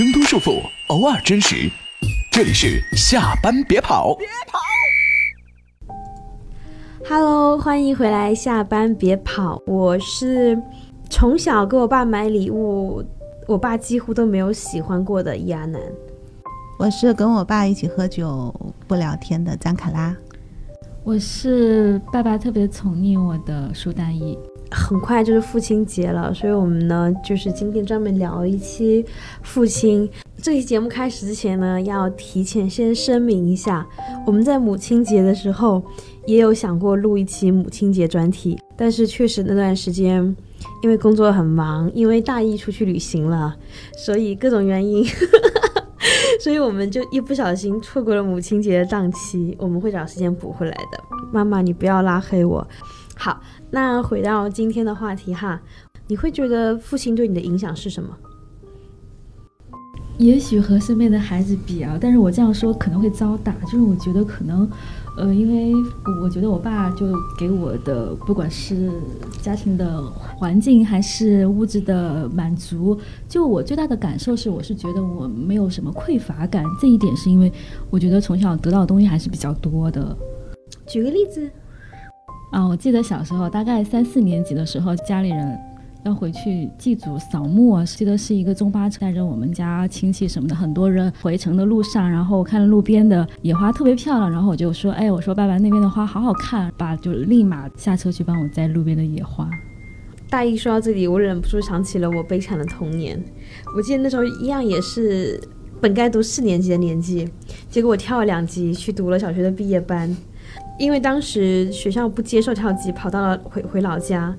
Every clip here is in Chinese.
挣脱束缚，偶尔真实。这里是下班别跑。别跑。Hello，欢迎回来，下班别跑。我是从小给我爸买礼物，我爸几乎都没有喜欢过的亚楠。我是跟我爸一起喝酒不聊天的张卡拉。我是爸爸特别宠溺我的苏大义。很快就是父亲节了，所以我们呢，就是今天专门聊一期父亲。这期节目开始之前呢，要提前先声明一下，我们在母亲节的时候也有想过录一期母亲节专题，但是确实那段时间因为工作很忙，因为大一出去旅行了，所以各种原因，所以我们就一不小心错过了母亲节的档期。我们会找时间补回来的。妈妈，你不要拉黑我。好，那回到今天的话题哈，你会觉得父亲对你的影响是什么？也许和身边的孩子比啊，但是我这样说可能会遭打。就是我觉得可能，呃，因为我觉得我爸就给我的，不管是家庭的环境还是物质的满足，就我最大的感受是，我是觉得我没有什么匮乏感。这一点是因为我觉得从小得到的东西还是比较多的。举个例子。啊，我记得小时候大概三四年级的时候，家里人要回去祭祖扫墓啊，记得是一个中巴车带着我们家亲戚什么的，很多人回城的路上，然后我看了路边的野花特别漂亮，然后我就说，哎，我说爸爸那边的花好好看，爸就立马下车去帮我摘路边的野花。大一说到这里，我忍不住想起了我悲惨的童年。我记得那时候一样也是本该读四年级的年纪，结果我跳了两级去读了小学的毕业班。因为当时学校不接受跳级，跑到了回回老家，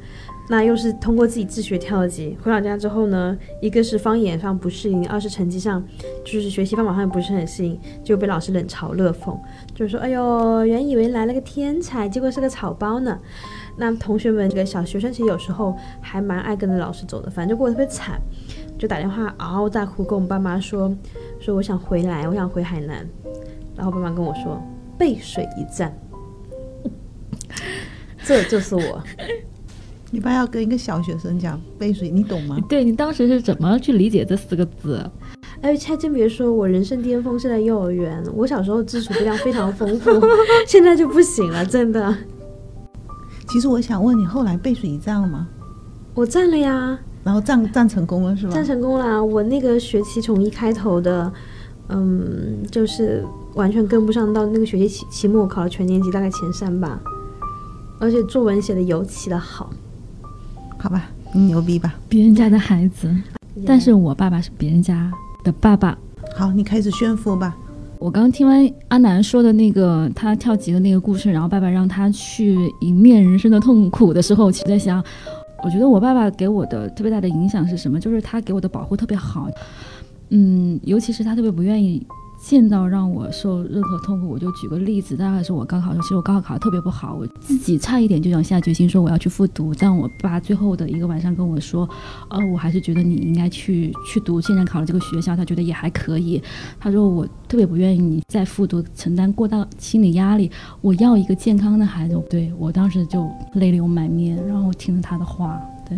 那又是通过自己自学跳级。回老家之后呢，一个是方言上不适应，二是成绩上就是学习方法上不是很适应，就被老师冷嘲热讽，就是说，哎呦，原以为来了个天才，结果是个草包呢。那同学们，这个小学生其实有时候还蛮爱跟着老师走的，反正就过得特别惨，就打电话嗷嗷大哭，跟我们爸妈说，说我想回来，我想回海南。然后爸妈跟我说，背水一战。这就是我。你爸要跟一个小学生讲背水，你懂吗？对你当时是怎么去理解这四个字？哎，还真别说，我人生巅峰是在幼儿园。我小时候知识量非常丰富，现在就不行了，真的。其实我想问你，后来背水一战了吗？我战了呀。然后战战成功了是吧？战成功了，我那个学期从一开头的，嗯，就是完全跟不上，到那个学期期期末考了全年级大概前三吧。而且作文写的尤其的好，好吧，你牛逼吧？别人家的孩子，但是我爸爸是别人家的爸爸。好，你开始炫富吧。我刚听完阿南说的那个他跳级的那个故事，然后爸爸让他去迎面人生的痛苦的时候，我其实在想，我觉得我爸爸给我的特别大的影响是什么？就是他给我的保护特别好，嗯，尤其是他特别不愿意。见到让我受任何痛苦，我就举个例子，大概是我高考的时候，其实我高考考得特别不好，我自己差一点就想下决心说我要去复读。但我爸最后的一个晚上跟我说，呃，我还是觉得你应该去去读现在考的这个学校，他觉得也还可以。他说我特别不愿意你再复读，承担过大心理压力。我要一个健康的孩子。对我当时就泪流满面，然后听了他的话，对，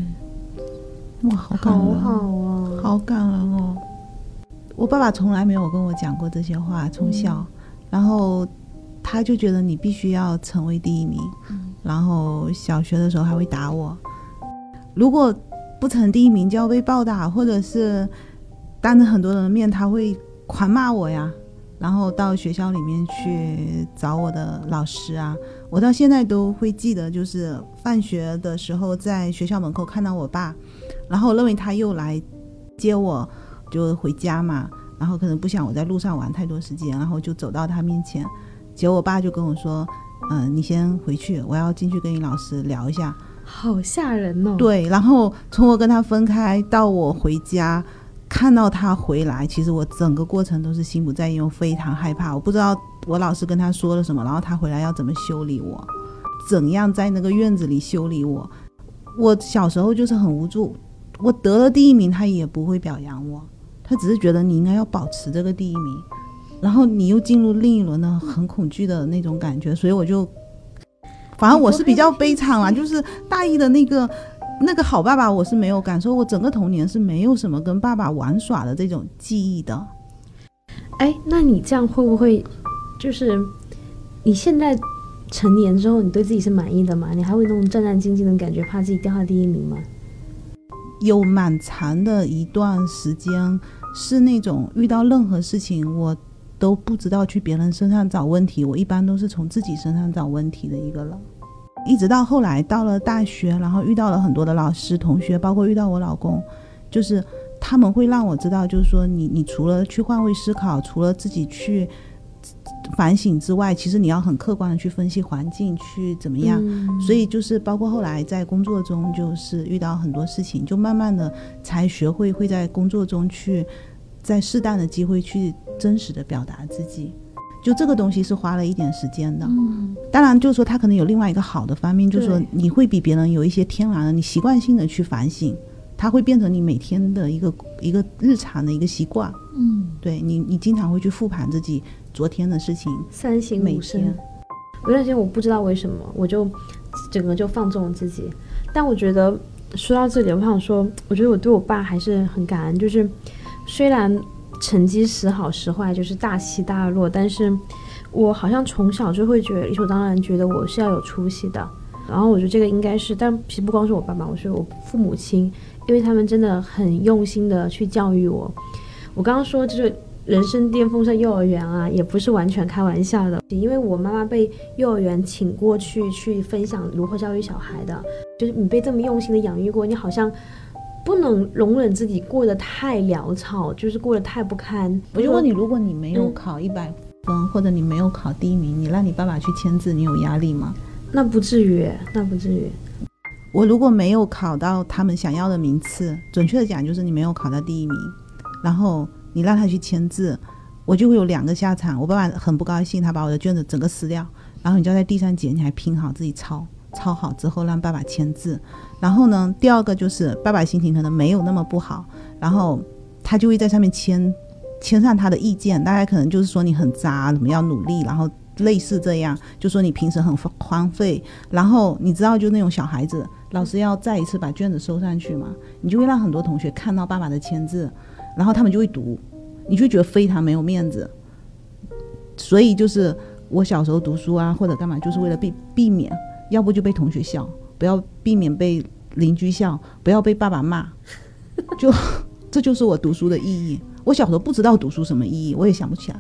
哇，好感人，好好啊，好感人哦。我爸爸从来没有跟我讲过这些话，从小，然后他就觉得你必须要成为第一名，然后小学的时候还会打我，如果不成第一名就要被暴打，或者是当着很多人的面他会狂骂我呀，然后到学校里面去找我的老师啊，我到现在都会记得，就是放学的时候在学校门口看到我爸，然后我认为他又来接我。就回家嘛，然后可能不想我在路上玩太多时间，然后就走到他面前，结果我爸就跟我说：“嗯，你先回去，我要进去跟你老师聊一下。”好吓人哦！对，然后从我跟他分开到我回家，看到他回来，其实我整个过程都是心不在焉，我非常害怕。我不知道我老师跟他说了什么，然后他回来要怎么修理我，怎样在那个院子里修理我。我小时候就是很无助，我得了第一名，他也不会表扬我。他只是觉得你应该要保持这个第一名，然后你又进入另一轮的很恐惧的那种感觉，所以我就，反正我是比较悲惨啊，就是大一的那个那个好爸爸我是没有感受，我整个童年是没有什么跟爸爸玩耍的这种记忆的。哎，那你这样会不会就是你现在成年之后，你对自己是满意的吗？你还会那种战战兢兢的感觉，怕自己掉下第一名吗？有蛮长的一段时间是那种遇到任何事情我都不知道去别人身上找问题，我一般都是从自己身上找问题的一个人。一直到后来到了大学，然后遇到了很多的老师、同学，包括遇到我老公，就是他们会让我知道，就是说你你除了去换位思考，除了自己去反省之外，其实你要很客观的去分析环境，去怎么样。嗯所以就是包括后来在工作中，就是遇到很多事情，就慢慢的才学会会在工作中去，在适当的机会去真实的表达自己。就这个东西是花了一点时间的。嗯当然，就是说它可能有另外一个好的方面，就是说你会比别人有一些天然的，你习惯性的去反省，它会变成你每天的一个一个日常的一个习惯。嗯对你，你经常会去复盘自己昨天的事情，三省每吾身天。有段时间我不知道为什么，我就整个就放纵了自己。但我觉得说到这里，我想说，我觉得我对我爸还是很感恩。就是虽然成绩时好时坏，就是大起大落，但是我好像从小就会觉得理所当然，觉得我是要有出息的。然后我觉得这个应该是，但其实不光是我爸爸，我是我父母亲，因为他们真的很用心的去教育我。我刚刚说就是人生巅峰在幼儿园啊，也不是完全开玩笑的，因为我妈妈被幼儿园请过去去分享如何教育小孩的，就是你被这么用心的养育过，你好像不能容忍自己过得太潦草，就是过得太不堪。我就问你，如果你没有嗯考一百分，或者你没有考第一名，你让你爸爸去签字，你有压力吗？那不至于，那不至于。我如果没有考到他们想要的名次，准确的讲就是你没有考到第一名，然后你让他去签字，我就会有两个下场。我爸爸很不高兴，他把我的卷子整个撕掉，然后你就在地上捡起来拼好自己抄，抄好之后让爸爸签字。然后呢，第二个就是爸爸心情可能没有那么不好，然后他就会在上面签签上他的意见，大概可能就是说你很渣，怎么样努力，然后类似这样，就说你平时很荒废，然后你知道就那种小孩子，老师要再一次把卷子收上去嘛，你就会让很多同学看到爸爸的签字，然后他们就会读，你就觉得非常没有面子。所以就是我小时候读书啊，或者干嘛，就是为了避避免，要不就被同学笑，不要避免被邻居笑，不要被爸爸骂，就这就是我读书的意义。我小时候不知道读书什么意义，我也想不起来。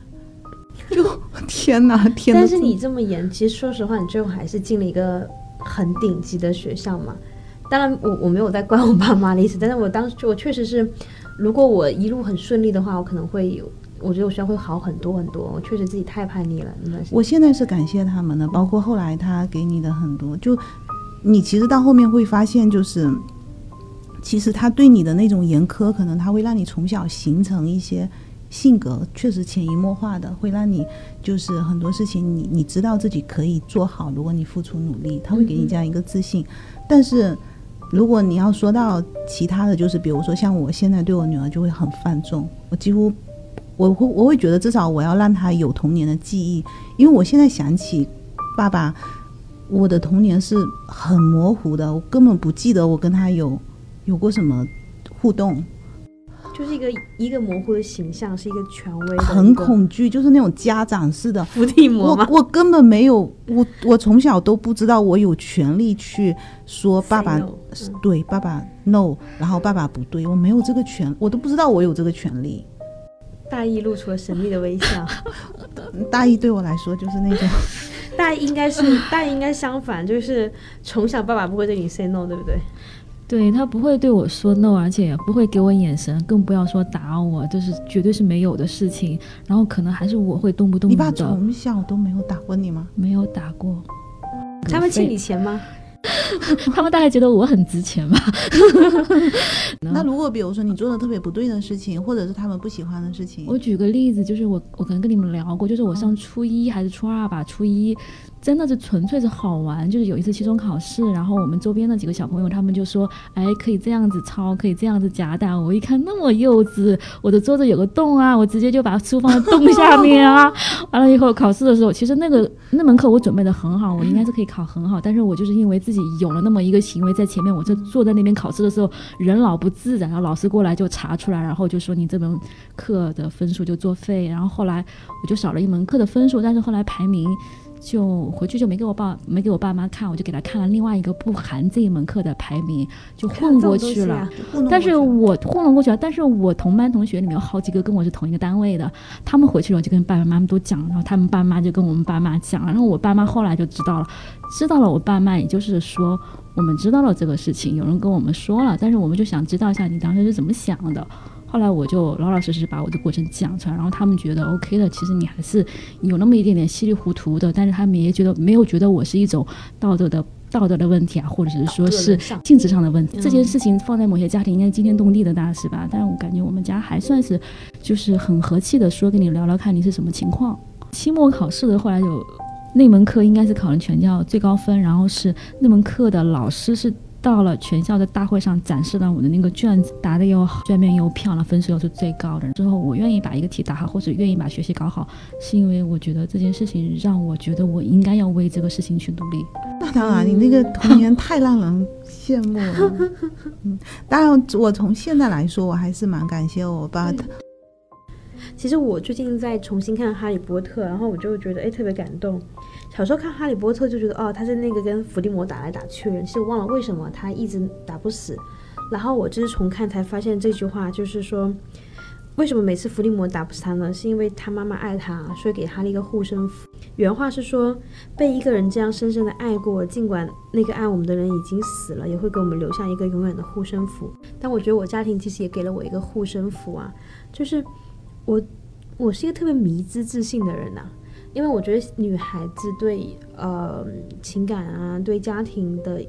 就 天哪，天哪！但是你这么严，其实说实话，你最后还是进了一个很顶级的学校嘛。当然我，我没有在怪我爸妈的意思，但是我当时我确实是，如果我一路很顺利的话，我可能会有，我觉得我学校会好很多很多。我确实自己太叛逆了。我现在是感谢他们的，包括后来他给你的很多，就你其实到后面会发现，就是其实他对你的那种严苛，可能他会让你从小形成一些性格，确实潜移默化的会让你就是很多事情你你知道自己可以做好，如果你付出努力，他会给你这样一个自信。但是如果你要说到其他的，就是比如说像我现在对我女儿就会很放纵，我几乎我会我会觉得至少我要让她有童年的记忆，因为我现在想起爸爸，我的童年是很模糊的，我根本不记得我跟他有有过什么互动，就是一个一个模糊的形象，是一个权威的，很恐惧，就是那种家长式的。伏地魔吗？我我根本没有，我我从小都不知道我有权利去说爸爸 no，嗯对爸爸 no，然后爸爸不对，我没有这个权，我都不知道我有这个权利。大意露出了神秘的微笑。大一对我来说就是那种，大意应该是大意应该相反，就是从小爸爸不会对你 say no，对不对？对他不会对我说 no，而且也不会给我眼神，更不要说打我，这是绝对是没有的事情。然后可能还是我会动不动你爸，从小都没有打过你吗？没有打过。他们欠你钱吗？他们大概觉得我很值钱吧。那如果比如说你做的特别不对的事情，或者是他们不喜欢的事情，我举个例子，就是我我可能跟你们聊过，就是我上初一还是初二吧，初一真的是纯粹是好玩。就是有一次期中考试，然后我们周边的几个小朋友他们就说，哎，可以这样子抄，可以这样子夹带。我一看那么幼稚，我的桌子有个洞啊，我直接就把书放在洞下面啊。完了以后考试的时候，其实那个那门课我准备的很好，我应该是可以考很好，但是我就是因为自己有了那么一个行为在前面，我就坐在那边考试的时候人老不自然，然后老师过来就查出来，然后就说你这门课的分数就作废，然后后来我就少了一门课的分数，但是后来排名。就回去就没给我爸没给我爸妈看，我就给他看了另外一个不含这一门课的排名，就混过去了。但是我混了过去了，但是我同班同学里面有好几个跟我是同一个单位的，他们回去了就跟爸爸妈妈都讲，然后他们爸妈就跟我们爸妈讲，然后我爸妈后来就知道了，知道了，我爸妈也就是说我们知道了这个事情，有人跟我们说了，但是我们就想知道一下你当时是怎么想的。后来我就老老实实把我的过程讲出来，然后他们觉得 OK 的，其实你还是有那么一点点稀里糊涂的，但是他们也觉得没有觉得我是一种道德的道德的问题啊，或者是说是性质上的问题。这件事情放在某些家庭应该惊天动地的大事吧，但是我感觉我们家还算是就是很和气的，说跟你聊聊看你是什么情况。期末考试的后来有那门课应该是考了全校最高分，然后是那门课的老师是。到了全校的大会上展示了我的那个卷子，答的又好，卷面又漂亮，分数又是最高的。之后我愿意把一个题答好，或者愿意把学习搞好，是因为我觉得这件事情让我觉得我应该要为这个事情去努力。那 当然，你那个童年太让人羡慕了。嗯，当然，我从现在来说，我还是蛮感谢我爸的。其实我最近在重新看《哈利波特》，然后我就觉得哎特别感动。小时候看《哈利波特》就觉得哦，他是那个跟伏地魔打来打去的人，其实忘了为什么他一直打不死。然后我这次重看才发现这句话就是说，为什么每次伏地魔打不死他呢？是因为他妈妈爱他，所以给他了一个护身符。原话是说，被一个人这样深深的爱过，尽管那个爱我们的人已经死了，也会给我们留下一个永远的护身符。但我觉得我家庭其实也给了我一个护身符啊，就是我我是一个特别迷之自信的人呐。因为我觉得女孩子对呃情感啊，对家庭的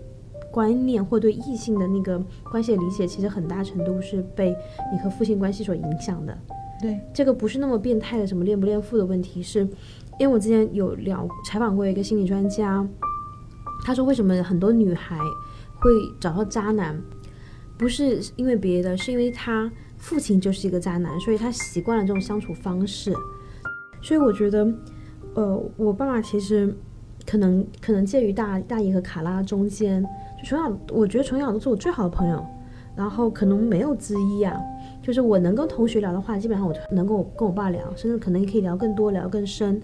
观念，或对异性的那个关系的理解，其实很大程度是被你和父亲关系所影响的。对，这个不是那么变态的什么恋不恋父的问题，是因为我之前有聊采访过一个心理专家，他说为什么很多女孩会找到渣男，不是因为别的，是因为他父亲就是一个渣男，所以他习惯了这种相处方式，所以我觉得。呃，我爸爸其实可能可能介于大大姨和卡拉中间，就从小我觉得从小都是我最好的朋友，然后可能没有之一啊，就是我能跟同学聊的话，基本上我能跟我跟我爸聊，甚至可能也可以聊更多，聊更深，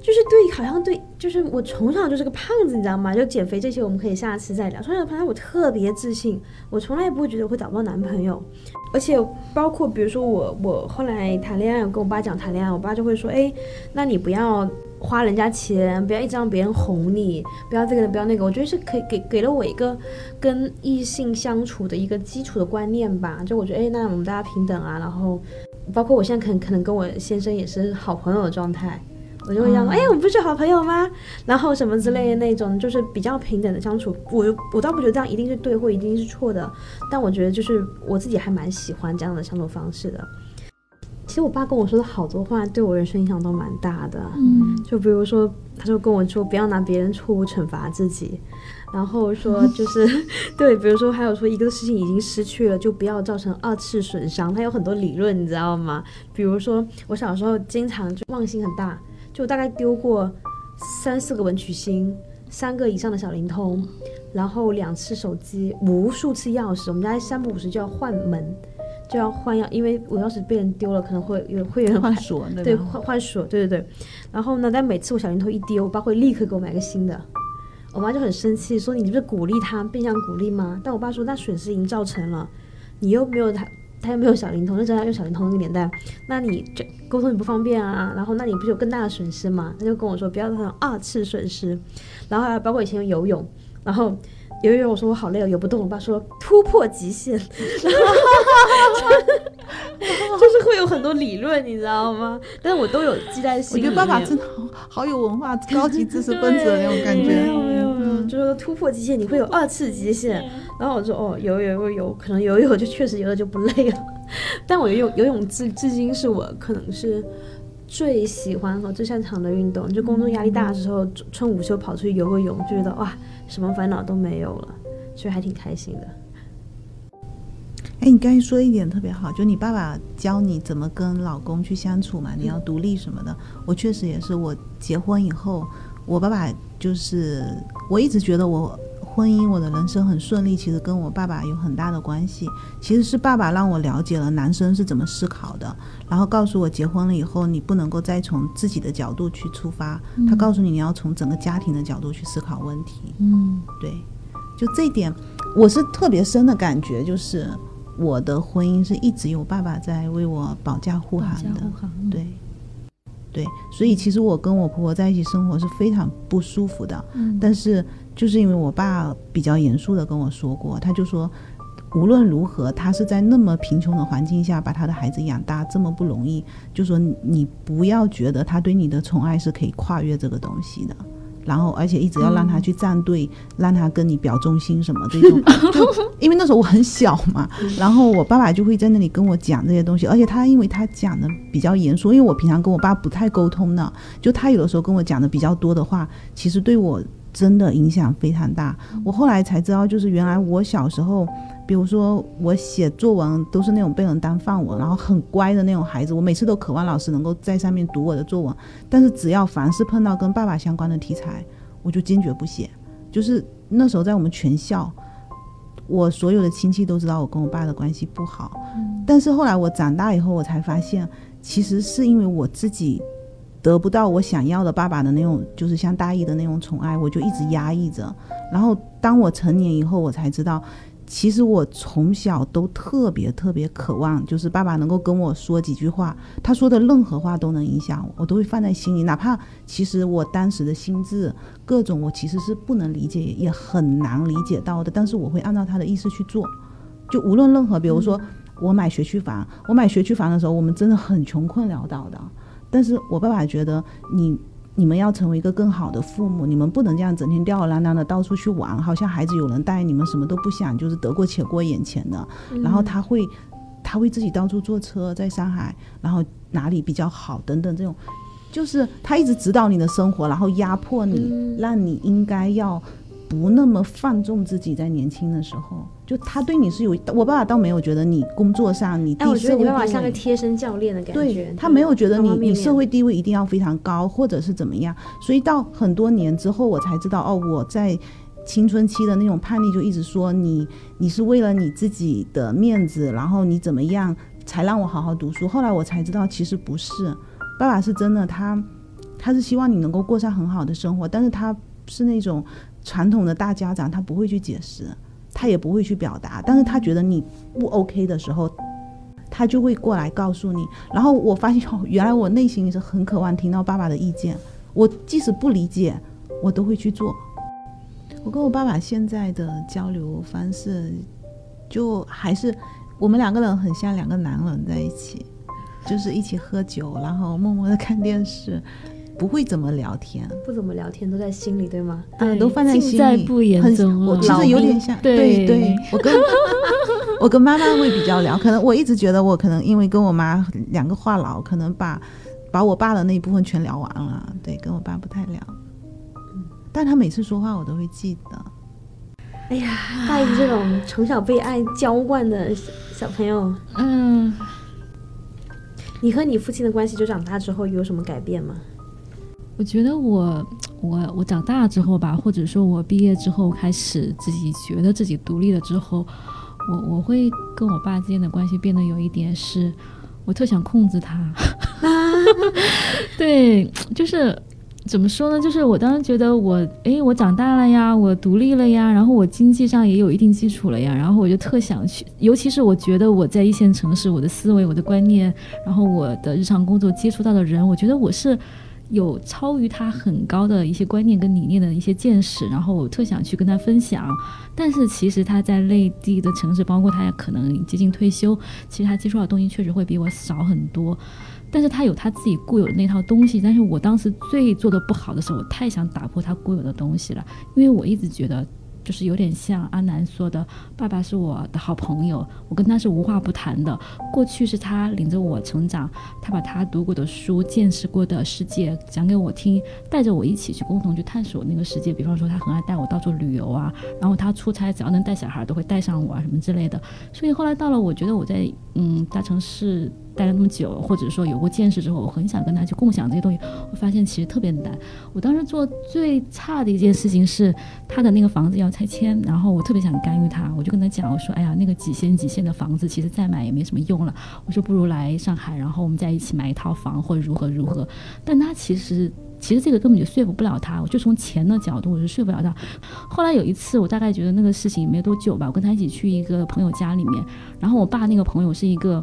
就是对，好像对，就是我从小就是个胖子，你知道吗？就减肥这些我们可以下次再聊。从小朋友我特别自信，我从来不会觉得会找不到男朋友，而且包括比如说我我后来谈恋爱，我跟我爸讲谈恋爱，我爸就会说，哎，那你不要。花人家钱，不要一直让别人哄你，不要这个，不要那个。我觉得是可以给给了我一个跟异性相处的一个基础的观念吧。就我觉得，哎，那我们大家平等啊。然后，包括我现在可能可能跟我先生也是好朋友的状态，我就会讲，哎，我们不是好朋友吗？然后什么之类的那种，就是比较平等的相处。我我倒不觉得这样一定是对或一定是错的，但我觉得就是我自己还蛮喜欢这样的相处方式的。其实我爸跟我说的好多话，对我人生影响都蛮大的。嗯，就比如说，他就跟我说不要拿别人错误惩罚自己，然后说就是 对，比如说还有说一个事情已经失去了，就不要造成二次损伤。他有很多理论，你知道吗？比如说我小时候经常就忘性很大，就大概丢过三四个文曲星，三个以上的小灵通，然后两次手机，无数次钥匙。我们家三不五时就要换门。就要换钥，因为我钥匙被人丢了，可能会有会有人换锁，对，换换锁，对对对。然后呢，但每次我小灵通一丢，我爸会立刻给我买个新的。我妈就很生气，说你不是鼓励他，变相鼓励吗？但我爸说那损失已经造成了，你又没有他，他又没有小灵通，那真的用小灵通那个年代，那你这沟通你不方便啊。然后那你不是有更大的损失吗？他就跟我说不要造成二次损失。然后还有包括以前游泳，然后。游泳我说我好累，游不动。我爸说突破极限，就是会有很多理论，你知道吗？但是我都有记在心里。我觉得爸爸真的好好有文化，高级知识分子的那种感觉。没有没有没有，就是突破极限，你会有二次极限。然后我说哦，游游游游，可能游游就确实游的就不累了。但我游泳游泳至至今是我可能是最喜欢和最擅长的运动，就工作压力大的时候，趁午休跑出去游个泳，就觉得哇，什么烦恼都没有了，所以还挺开心的。哎，你刚才说一点特别好，就你爸爸教你怎么跟老公去相处嘛，你要独立什么的。我确实也是，我结婚以后，我爸爸就是我一直觉得我。婚姻，我的人生很顺利，其实跟我爸爸有很大的关系。其实是爸爸让我了解了男生是怎么思考的，然后告诉我结婚了以后，你不能够再从自己的角度去出发，他告诉你你要从整个家庭的角度去思考问题。嗯，对，就这一点，我是特别深的感觉，就是我的婚姻是一直有爸爸在为我保驾护航的。对，对，所以其实我跟我婆婆在一起生活是非常不舒服的。嗯，但是。就是因为我爸比较严肃的跟我说过，他就说，无论如何，他是在那么贫穷的环境下把他的孩子养大，这么不容易。就说你不要觉得他对你的宠爱是可以跨越这个东西的，然后而且一直要让他去站队，让他跟你表忠心什么这种。就因为那时候我很小嘛，然后我爸爸就会在那里跟我讲这些东西，而且他因为他讲的比较严肃，因为我平常跟我爸不太沟通的，就他有的时候跟我讲的比较多的话，其实对我。真的影响非常大。我后来才知道，就是原来我小时候，比如说我写作文都是那种被人当范文，然后很乖的那种孩子。我每次都渴望老师能够在上面读我的作文，但是只要凡是碰到跟爸爸相关的题材，我就坚决不写。就是那时候在我们全校，我所有的亲戚都知道我跟我爸的关系不好。但是后来我长大以后，我才发现，其实是因为我自己。得不到我想要的爸爸的那种，就是像大义的那种宠爱，我就一直压抑着。然后当我成年以后，我才知道，其实我从小都特别特别渴望，就是爸爸能够跟我说几句话。他说的任何话都能影响我，我都会放在心里。哪怕其实我当时的心智各种，我其实是不能理解，也很难理解到的。但是我会按照他的意思去做。就无论任何，比如说我买学区房，我买学区房的时候，我们真的很穷困潦倒的。但是我爸爸觉得你你们要成为一个更好的父母，你们不能这样整天吊儿郎当的到处去玩，好像孩子有人带，你们什么都不想，就是得过且过眼前的。然后他会他会自己到处坐车在上海，然后哪里比较好等等这种，就是他一直指导你的生活，然后压迫你，让你应该要不那么放纵自己，在年轻的时候。就他对你是有，我爸爸倒没有觉得你工作上你哎，我觉得你爸爸像个贴身教练的感觉。对他没有觉得你你社会地位一定要非常高，或者是怎么样。所以到很多年之后，我才知道哦，我在青春期的那种叛逆，就一直说你你是为了你自己的面子，然后你怎么样才让我好好读书。后来我才知道，其实不是，爸爸是真的，他他是希望你能够过上很好的生活，但是他是那种传统的大家长，他不会去解释。他也不会去表达，但是他觉得你不 OK 的时候，他就会过来告诉你。然后我发现，哦，原来我内心也是很渴望听到爸爸的意见。我即使不理解，我都会去做。我跟我爸爸现在的交流方式，就还是我们两个人很像两个男人在一起，就是一起喝酒，然后默默的看电视。不会怎么聊天，不怎么聊天，都在心里，对吗？嗯，都放在心里，不言中。我其实有点像，对对，我跟 我跟妈妈会比较聊，可能我一直觉得我可能因为跟我妈两个话痨，可能把把我爸的那一部分全聊完了。对，跟我爸不太聊，但他每次说话我都会记得。哎呀，大姨这种从小被爱浇灌的小朋友，嗯，你和你父亲的关系就长大之后有什么改变吗？我觉得我我我长大之后吧，或者说我毕业之后开始自己觉得自己独立了之后，我我会跟我爸之间的关系变得有一点是，我特想控制他。对，就是怎么说呢？就是我当时觉得我哎，我长大了呀，我独立了呀，然后我经济上也有一定基础了呀，然后我就特想去，尤其是我觉得我在一线城市，我的思维、我的观念，然后我的日常工作接触到的人，我觉得我是。有超于他很高的一些观念跟理念的一些见识，然后我特想去跟他分享。但是其实他在内地的城市，包括他也可能接近退休，其实他接触到的东西确实会比我少很多。但是他有他自己固有的那套东西。但是我当时最做的不好的时候，我太想打破他固有的东西了，因为我一直觉得就是有点像阿南说的，爸爸是我的好朋友，我跟他是无话不谈的。过去是他领着我成长，他把他读过的书、见识过的世界讲给我听，带着我一起去共同去探索那个世界。比方说，他很爱带我到处旅游啊，然后他出差只要能带小孩都会带上我啊什么之类的。所以后来到了，我觉得我在嗯大城市。待了那么久，或者说有过见识之后，我很想跟他去共享这些东西。我发现其实特别难。我当时做最差的一件事情是，他的那个房子要拆迁，然后我特别想干预他，我就跟他讲，我说：“哎呀，那个几线几线的房子，其实再买也没什么用了。我说不如来上海，然后我们在一起买一套房，或者如何如何。”但他其实其实这个根本就说服不了他。我就从钱的角度，我是说服不了他。后来有一次，我大概觉得那个事情没多久吧，我跟他一起去一个朋友家里面，然后我爸那个朋友是一个。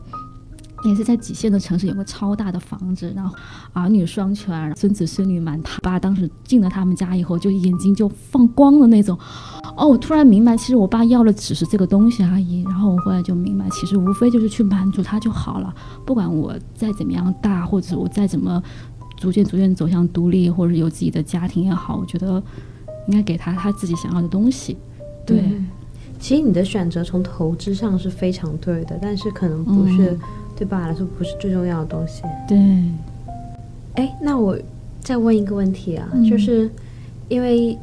也是在几线的城市有个超大的房子，然后儿女双全，孙子孙女满他爸当时进了他们家以后，就眼睛就放光的那种。哦，我突然明白，其实我爸要的只是这个东西而已。然后我后来就明白，其实无非就是去满足他就好了。不管我再怎么样大，或者我再怎么逐渐逐渐走向独立，或者有自己的家庭也好，我觉得应该给他他自己想要的东西。对，其实你的选择从投资上是非常对的，但是可能不是。对爸爸来说不是最重要的东西。对，哎，那我再问一个问题啊，就是因为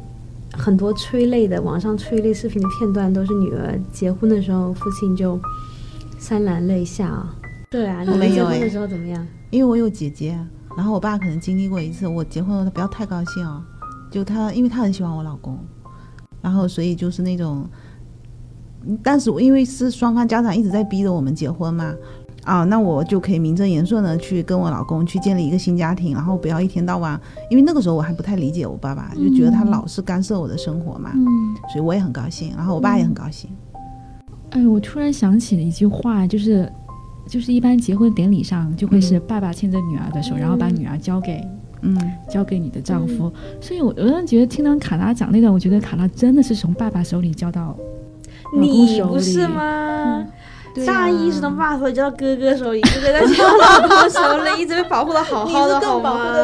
很多催泪的网上催泪视频的片段都是女儿结婚的时候，父亲就潸然泪下啊。对啊，你们结婚的时候怎么样？因为我有姐姐，然后我爸可能经历过一次，我结婚了，他不要太高兴啊。就他，因为他很喜欢我老公，然后所以就是那种，但是因为是双方家长一直在逼着我们结婚嘛。啊，那我就可以名正言顺的去跟我老公去建立一个新家庭，然后不要一天到晚，因为那个时候我还不太理解我爸爸，就觉得他老是干涉我的生活嘛，嗯，所以我也很高兴，然后我爸也很高兴。哎，我突然想起了一句话，就是，就是一般结婚典礼上就会是爸爸牵着女儿的手，然后把女儿交给，嗯，交给你的丈夫。所以我我觉得听到卡拉讲那段，我觉得卡拉真的是从爸爸手里交到你不是吗？大一是从爸手里交到哥哥手里，哥哥在交老公手里，一直被保护的好好的，好吗？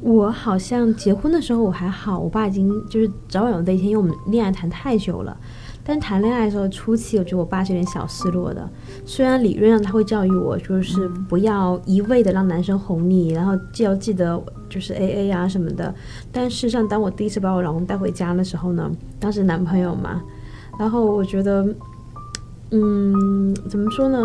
我好像结婚的时候我还好，我爸已经就是早晚有那一天，因为我们恋爱谈太久了。但谈恋爱的时候初期，我觉得我爸是有点小失落的。虽然理论上他会教育我，就是不要一味的让男生哄你，然后就要记得就是 A A 啊什么的。但事实上，当我第一次把我老公带回家的时候呢，当时男朋友嘛，然后我觉得。嗯，怎么说呢？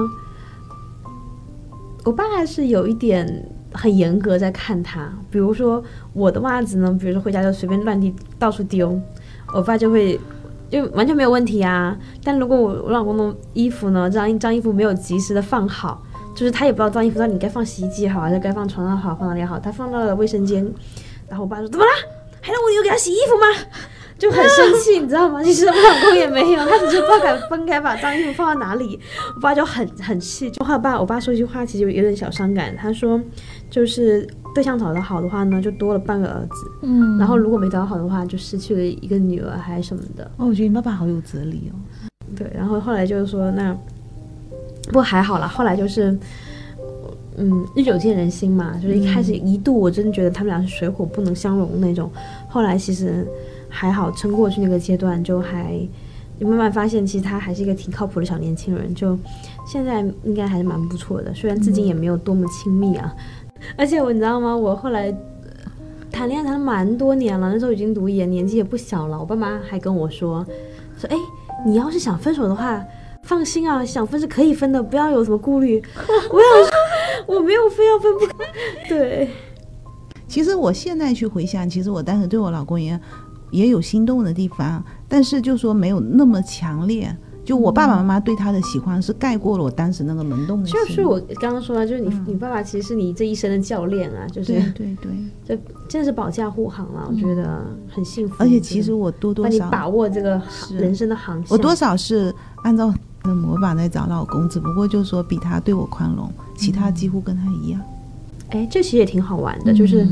我爸是有一点很严格在看他。比如说我的袜子呢，比如说回家就随便乱地到处丢，我爸就会就完全没有问题啊。但如果我我老公的衣服呢，这样一张衣服没有及时的放好，就是他也不知道脏衣服到底该放洗衣机好还是该放床上好，放哪里好，他放到了卫生间，然后我爸说怎么啦？还让我有给他洗衣服吗？就很生气，你知道吗？其实我老公也没有，他只是不敢分开把脏衣服放到哪里。我爸就很很气，就我爸，我爸说一句话，其实有点小伤感。他说，就是对象找得好的话呢，就多了半个儿子。嗯，然后如果没找好的话，就失去了一个女儿还是什么的。哦，我觉得你爸爸好有哲理哦。对，然后后来就是说，那不过还好了。后来就是，嗯，日久见人心嘛。就是一开始一度我真的觉得他们俩是水火不能相容那种。后来其实。还好撑过去那个阶段，就还慢慢发现，其实他还是一个挺靠谱的小年轻人。就现在应该还是蛮不错的，虽然至今也没有多么亲密啊。而且我你知道吗？我后来谈恋爱谈了蛮多年了，那时候已经读研，年纪也不小了。我爸妈还跟我说说，哎，你要是想分手的话，放心啊，想分是可以分的，不要有什么顾虑。我想说，我没有非要分不可。对，其实我现在去回想，其实我当时对我老公也。也有心动的地方，但是就说没有那么强烈。就我爸爸妈妈对他的喜欢是盖过了我当时那个萌动的。就是我刚刚说的，就是你你爸爸其实是你这一生的教练啊，就是对对，这真的是保驾护航了，我觉得很幸福。而且其实我多多少把握这个人生的航线，我多少是按照的模板在找老公，只不过就是说比他对我宽容，其他几乎跟他一样。哎，这其实也挺好玩的，就是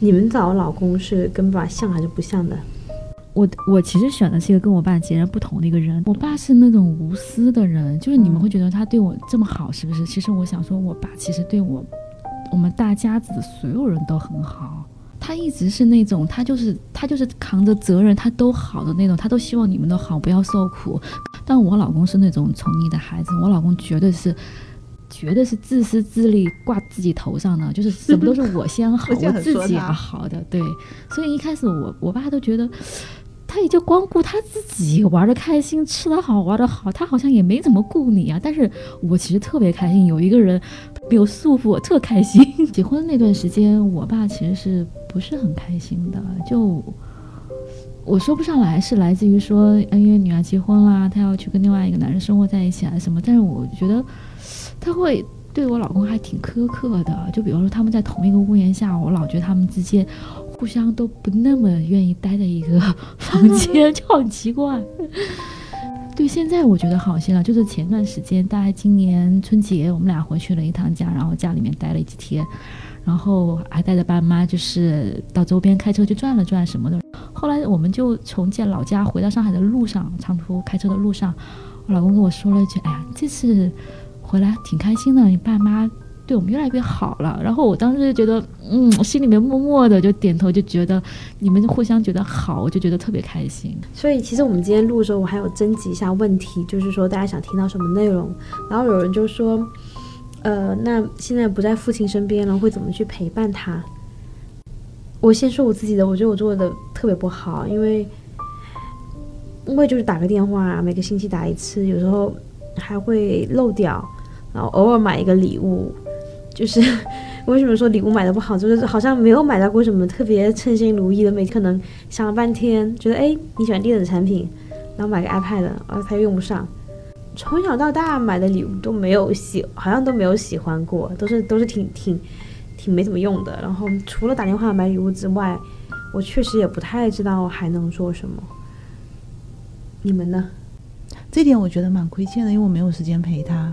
你们找老公是跟爸爸像还是不像的？我我其实选的是一个跟我爸截然不同的一个人。我爸是那种无私的人，就是你们会觉得他对我这么好，是不是？其实我想说，我爸其实对我，我们大家子的所有人都很好。他一直是那种，他就是他就是扛着责任，他都好的那种，他都希望你们都好，不要受苦。但我老公是那种宠溺的孩子，我老公绝对是。绝对是自私自利挂自己头上的，就是什么都是我先好，我自己要好的。对，所以一开始我我爸都觉得，他也就光顾他自己玩的开心，吃的好，玩的好，他好像也没怎么顾你啊。但是我其实特别开心，有一个人没有束缚我，特开心。结婚那段时间，我爸其实是不是很开心的？就我说不上来，是来自于说，因为女儿结婚啦，她要去跟另外一个男人生活在一起啊什么。但是我觉得。他会对我老公还挺苛刻的，就比方说他们在同一个屋檐下，我老觉得他们之间互相都不那么愿意待在一个 房间，就很奇怪。对，现在我觉得好些了，就是前段时间，大概今年春节，我们俩回去了一趟家，然后家里面待了几天，然后还带着爸妈，就是到周边开车去转了转什么的。后来我们就从见老家回到上海的路上，长途开车的路上，我老公跟我说了一句：“哎呀，这次。”回来挺开心的，你爸妈对我们越来越好了。然后我当时就觉得，嗯，我心里面默默的就点头，就觉得你们互相觉得好，我就觉得特别开心。所以其实我们今天录的时候，我还有征集一下问题，就是说大家想听到什么内容。然后有人就说，呃，那现在不在父亲身边了，会怎么去陪伴他？我先说我自己的，我觉得我做的特别不好，因为因为就是打个电话，每个星期打一次，有时候还会漏掉。然后偶尔买一个礼物，就是 为什么说礼物买的不好，就是好像没有买到过什么特别称心如意的。每可能想了半天，觉得哎你喜欢电子产品，然后买个 iPad，然后他又用不上。从小到大买的礼物都没有喜，好像都没有喜欢过，都是都是挺挺挺没怎么用的。然后除了打电话买礼物之外，我确实也不太知道还能做什么。你们呢？这点我觉得蛮亏欠的，因为我没有时间陪他。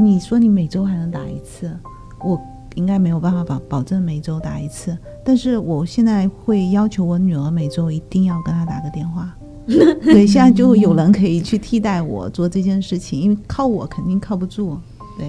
你说你每周还能打一次，我应该没有办法保保证每周打一次，但是我现在会要求我女儿每周一定要跟她打个电话。对，现在就有人可以去替代我做这件事情，因为靠我肯定靠不住。对，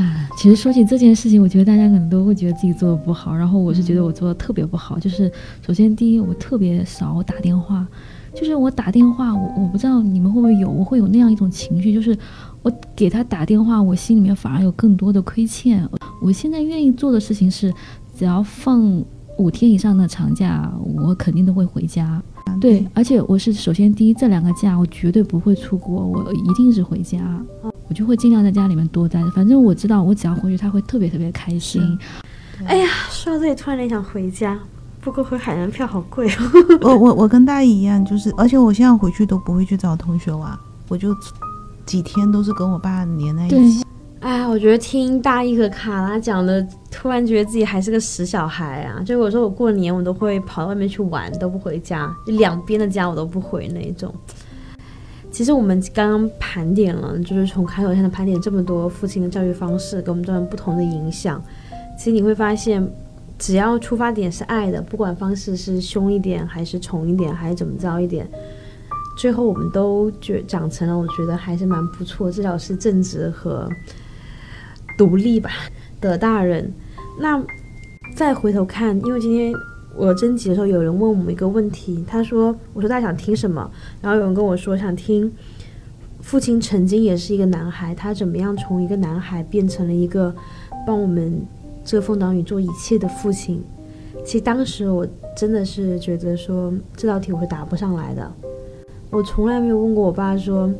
啊，其实说起这件事情，我觉得大家可能都会觉得自己做的不好，然后我是觉得我做的特别不好。就是首先第一，我特别少打电话，就是我打电话，我我不知道你们会不会有，我会有那样一种情绪，就是。我给他打电话，我心里面反而有更多的亏欠。我现在愿意做的事情是，只要放五天以上的长假，我肯定都会回家。对，而且我是首先第一，这两个假我绝对不会出国，我一定是回家。我就会尽量在家里面多待着。反正我知道，我只要回去，他会特别特别开心。哎呀，说到这里，突然间想回家，不过回海南票好贵哦。我我我跟大姨一样，就是而且我现在回去都不会去找同学玩，我就。几天都是跟我爸黏在一起。哎，我觉得听大一和卡拉讲的，突然觉得自己还是个死小孩啊！就有时候我过年，我都会跑到外面去玩，都不回家，就两边的家我都不回那一种。其实我们刚刚盘点了，就是从开头现在盘点这么多父亲的教育方式给我们造成不同的影响。其实你会发现，只要出发点是爱的，不管方式是凶一点，还是宠一点，还是怎么着一点。最后，我们都觉长成了，我觉得还是蛮不错，至少是正直和独立吧的大人。那再回头看，因为今天我征集的时候，有人问我们一个问题，他说：“我说大家想听什么？”然后有人跟我说想听父亲曾经也是一个男孩，他怎么样从一个男孩变成了一个帮我们遮风挡雨做一切的父亲。其实当时我真的是觉得说这道题我是答不上来的。我从来没有问过我爸说，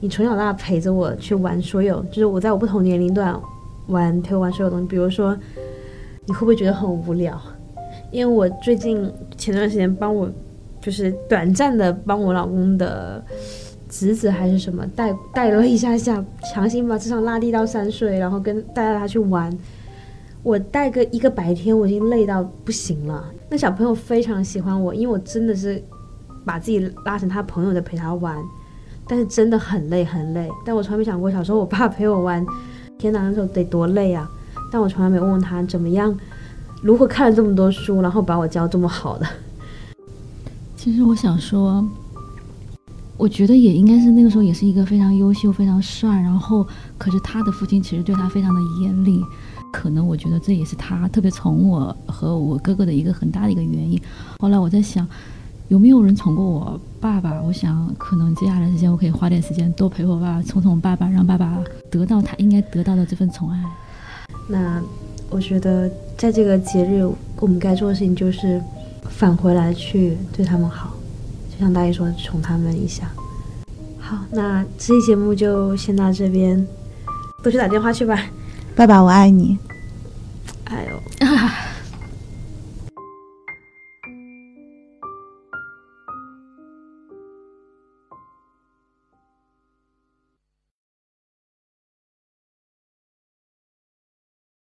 你从小到大陪着我去玩所有，就是我在我不同年龄段玩陪我玩所有东西。比如说，你会不会觉得很无聊？因为我最近前段时间帮我，就是短暂的帮我老公的侄子还是什么带带了一下下，强行把智商拉低到三岁，然后跟带着他去玩。我带个一个白天，我已经累到不行了。那小朋友非常喜欢我，因为我真的是。把自己拉成他朋友的陪他玩，但是真的很累很累。但我从来没想过小时候我爸陪我玩，天哪，那时候得多累啊！但我从来没问问他怎么样，如何看了这么多书，然后把我教这么好的。其实我想说，我觉得也应该是那个时候也是一个非常优秀、非常帅，然后可是他的父亲其实对他非常的严厉，可能我觉得这也是他特别宠我和我哥哥的一个很大的一个原因。后来我在想，有没有人宠过我爸爸？我想可能接下来时间我可以花点时间多陪我爸爸，宠宠爸爸，让爸爸得到他应该得到的这份宠爱。那我觉得在这个节日，我们该做的事情就是返回来去对他们好，就像大姨说的，宠他们一下。好，那这期节目就先到这边，都去打电话去吧。爸爸，我爱你。哎呦。